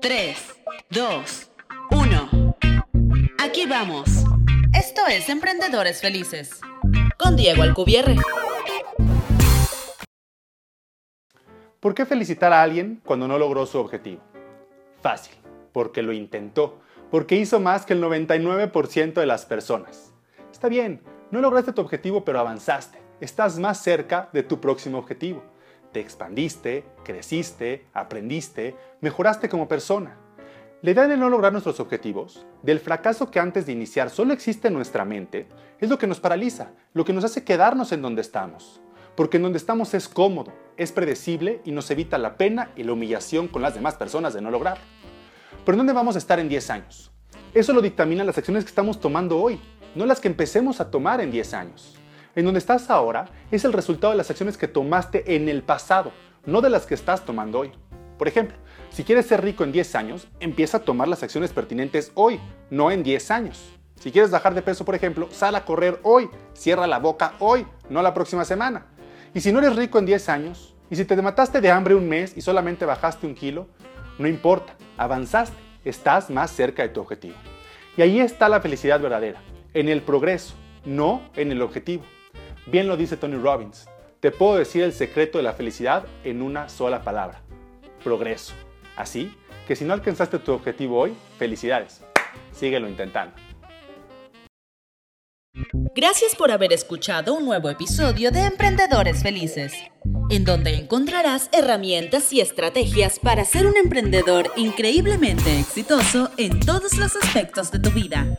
3, 2, 1. Aquí vamos. Esto es Emprendedores Felices. Con Diego Alcubierre. ¿Por qué felicitar a alguien cuando no logró su objetivo? Fácil, porque lo intentó, porque hizo más que el 99% de las personas. Está bien, no lograste tu objetivo, pero avanzaste. Estás más cerca de tu próximo objetivo. Te expandiste, creciste, aprendiste, mejoraste como persona. La idea de no lograr nuestros objetivos, del fracaso que antes de iniciar solo existe en nuestra mente, es lo que nos paraliza, lo que nos hace quedarnos en donde estamos. Porque en donde estamos es cómodo, es predecible y nos evita la pena y la humillación con las demás personas de no lograr. Pero ¿en dónde vamos a estar en 10 años? Eso lo dictaminan las acciones que estamos tomando hoy, no las que empecemos a tomar en 10 años. En donde estás ahora es el resultado de las acciones que tomaste en el pasado, no de las que estás tomando hoy. Por ejemplo, si quieres ser rico en 10 años, empieza a tomar las acciones pertinentes hoy, no en 10 años. Si quieres bajar de peso, por ejemplo, sal a correr hoy, cierra la boca hoy, no la próxima semana. Y si no eres rico en 10 años, y si te mataste de hambre un mes y solamente bajaste un kilo, no importa, avanzaste, estás más cerca de tu objetivo. Y ahí está la felicidad verdadera, en el progreso, no en el objetivo. Bien lo dice Tony Robbins, te puedo decir el secreto de la felicidad en una sola palabra, progreso. Así que si no alcanzaste tu objetivo hoy, felicidades, síguelo intentando. Gracias por haber escuchado un nuevo episodio de Emprendedores Felices, en donde encontrarás herramientas y estrategias para ser un emprendedor increíblemente exitoso en todos los aspectos de tu vida.